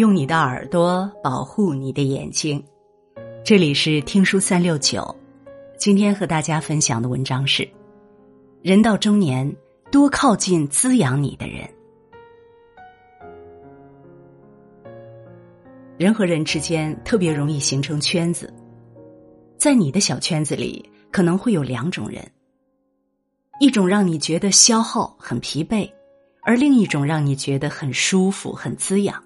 用你的耳朵保护你的眼睛。这里是听书三六九，今天和大家分享的文章是：人到中年，多靠近滋养你的人。人和人之间特别容易形成圈子，在你的小圈子里，可能会有两种人：一种让你觉得消耗、很疲惫，而另一种让你觉得很舒服、很滋养。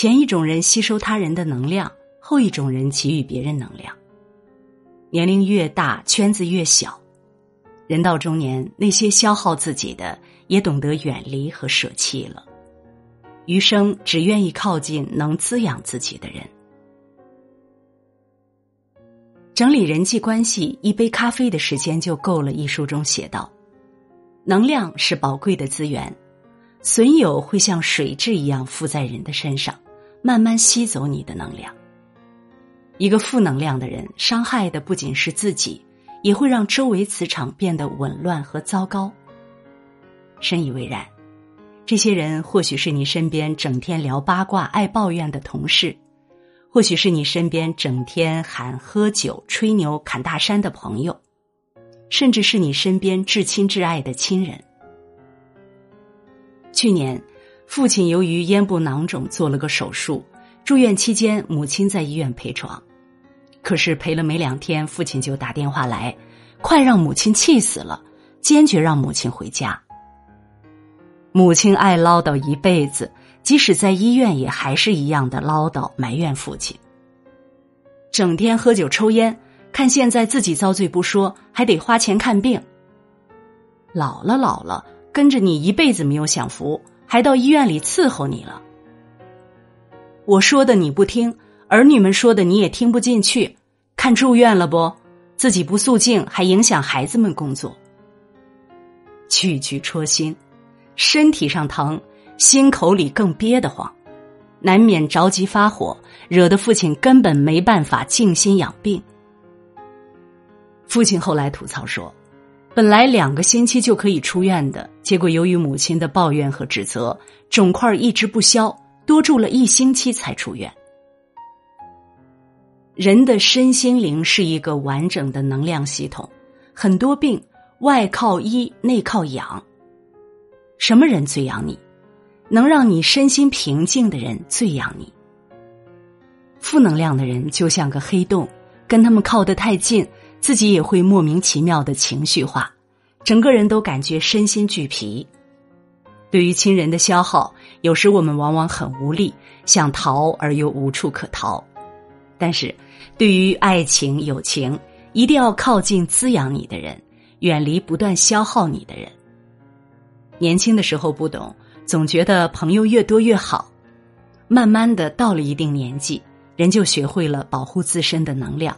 前一种人吸收他人的能量，后一种人给予别人能量。年龄越大，圈子越小。人到中年，那些消耗自己的，也懂得远离和舍弃了，余生只愿意靠近能滋养自己的人。整理人际关系，一杯咖啡的时间就够了。一书中写道：“能量是宝贵的资源，损友会像水蛭一样附在人的身上。”慢慢吸走你的能量。一个负能量的人，伤害的不仅是自己，也会让周围磁场变得紊乱和糟糕。深以为然，这些人或许是你身边整天聊八卦、爱抱怨的同事，或许是你身边整天喊喝酒、吹牛、侃大山的朋友，甚至是你身边至亲至爱的亲人。去年。父亲由于咽部囊肿做了个手术，住院期间母亲在医院陪床，可是陪了没两天，父亲就打电话来，快让母亲气死了，坚决让母亲回家。母亲爱唠叨一辈子，即使在医院也还是一样的唠叨，埋怨父亲，整天喝酒抽烟，看现在自己遭罪不说，还得花钱看病。老了老了，跟着你一辈子没有享福。还到医院里伺候你了。我说的你不听，儿女们说的你也听不进去。看住院了不？自己不肃静，还影响孩子们工作。句句戳心，身体上疼，心口里更憋得慌，难免着急发火，惹得父亲根本没办法静心养病。父亲后来吐槽说。本来两个星期就可以出院的，结果由于母亲的抱怨和指责，肿块一直不消，多住了一星期才出院。人的身心灵是一个完整的能量系统，很多病外靠医，内靠养。什么人最养你？能让你身心平静的人最养你。负能量的人就像个黑洞，跟他们靠得太近。自己也会莫名其妙的情绪化，整个人都感觉身心俱疲。对于亲人的消耗，有时我们往往很无力，想逃而又无处可逃。但是，对于爱情、友情，一定要靠近滋养你的人，远离不断消耗你的人。年轻的时候不懂，总觉得朋友越多越好。慢慢的，到了一定年纪，人就学会了保护自身的能量。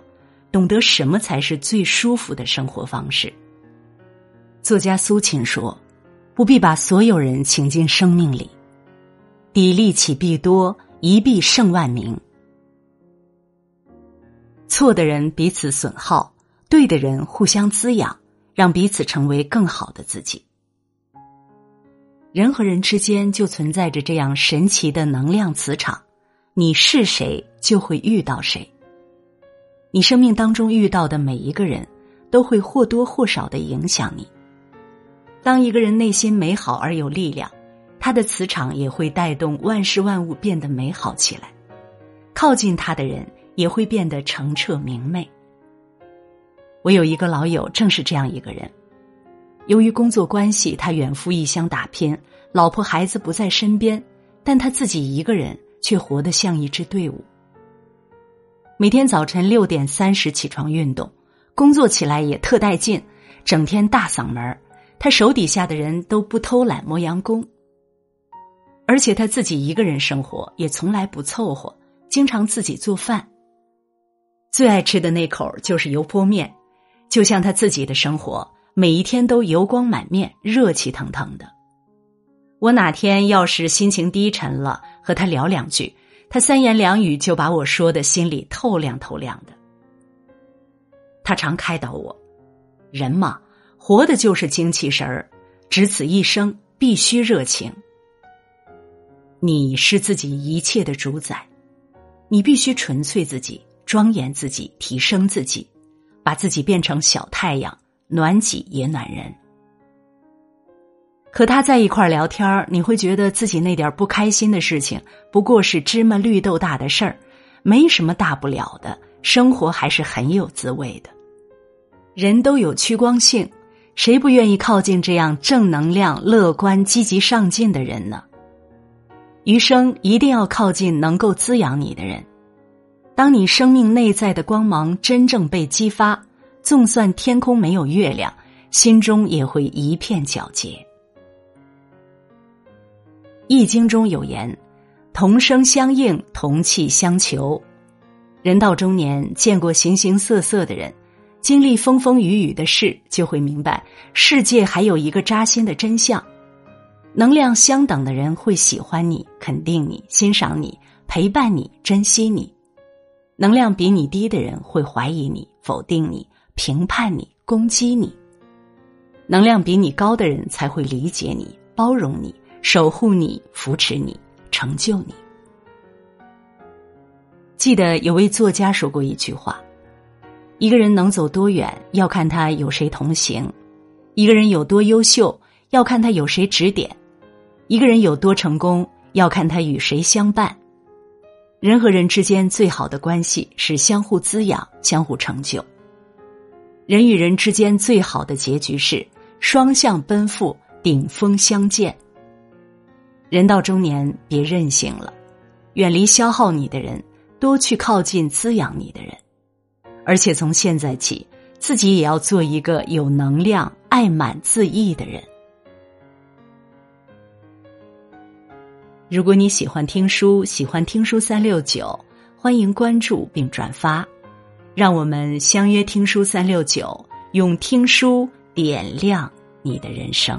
懂得什么才是最舒服的生活方式。作家苏秦说：“不必把所有人请进生命里，砥砺起必多，一必胜万名。错的人彼此损耗，对的人互相滋养，让彼此成为更好的自己。人和人之间就存在着这样神奇的能量磁场，你是谁，就会遇到谁。”你生命当中遇到的每一个人，都会或多或少的影响你。当一个人内心美好而有力量，他的磁场也会带动万事万物变得美好起来。靠近他的人也会变得澄澈明媚。我有一个老友，正是这样一个人。由于工作关系，他远赴异乡打拼，老婆孩子不在身边，但他自己一个人却活得像一支队伍。每天早晨六点三十起床运动，工作起来也特带劲，整天大嗓门他手底下的人都不偷懒磨洋工，而且他自己一个人生活也从来不凑合，经常自己做饭。最爱吃的那口就是油泼面，就像他自己的生活，每一天都油光满面、热气腾腾的。我哪天要是心情低沉了，和他聊两句。他三言两语就把我说的心里透亮透亮的。他常开导我：人嘛，活的就是精气神儿，只此一生，必须热情。你是自己一切的主宰，你必须纯粹自己，庄严自己，提升自己，把自己变成小太阳，暖己也暖人。和他在一块儿聊天儿你会觉得自己那点不开心的事情不过是芝麻绿豆大的事儿，没什么大不了的，生活还是很有滋味的。人都有趋光性，谁不愿意靠近这样正能量、乐观、积极上进的人呢？余生一定要靠近能够滋养你的人。当你生命内在的光芒真正被激发，纵算天空没有月亮，心中也会一片皎洁。易经中有言：“同声相应，同气相求。”人到中年，见过形形色色的人，经历风风雨雨的事，就会明白世界还有一个扎心的真相：能量相等的人会喜欢你、肯定你、欣赏你、陪伴你、珍惜你；能量比你低的人会怀疑你、否定你、评判你、攻击你；能量比你高的人才会理解你、包容你。守护你，扶持你，成就你。记得有位作家说过一句话：一个人能走多远，要看他有谁同行；一个人有多优秀，要看他有谁指点；一个人有多成功，要看他与谁相伴。人和人之间最好的关系是相互滋养、相互成就。人与人之间最好的结局是双向奔赴、顶峰相见。人到中年，别任性了，远离消耗你的人，多去靠近滋养你的人，而且从现在起，自己也要做一个有能量、爱满自溢的人。如果你喜欢听书，喜欢听书三六九，欢迎关注并转发，让我们相约听书三六九，用听书点亮你的人生。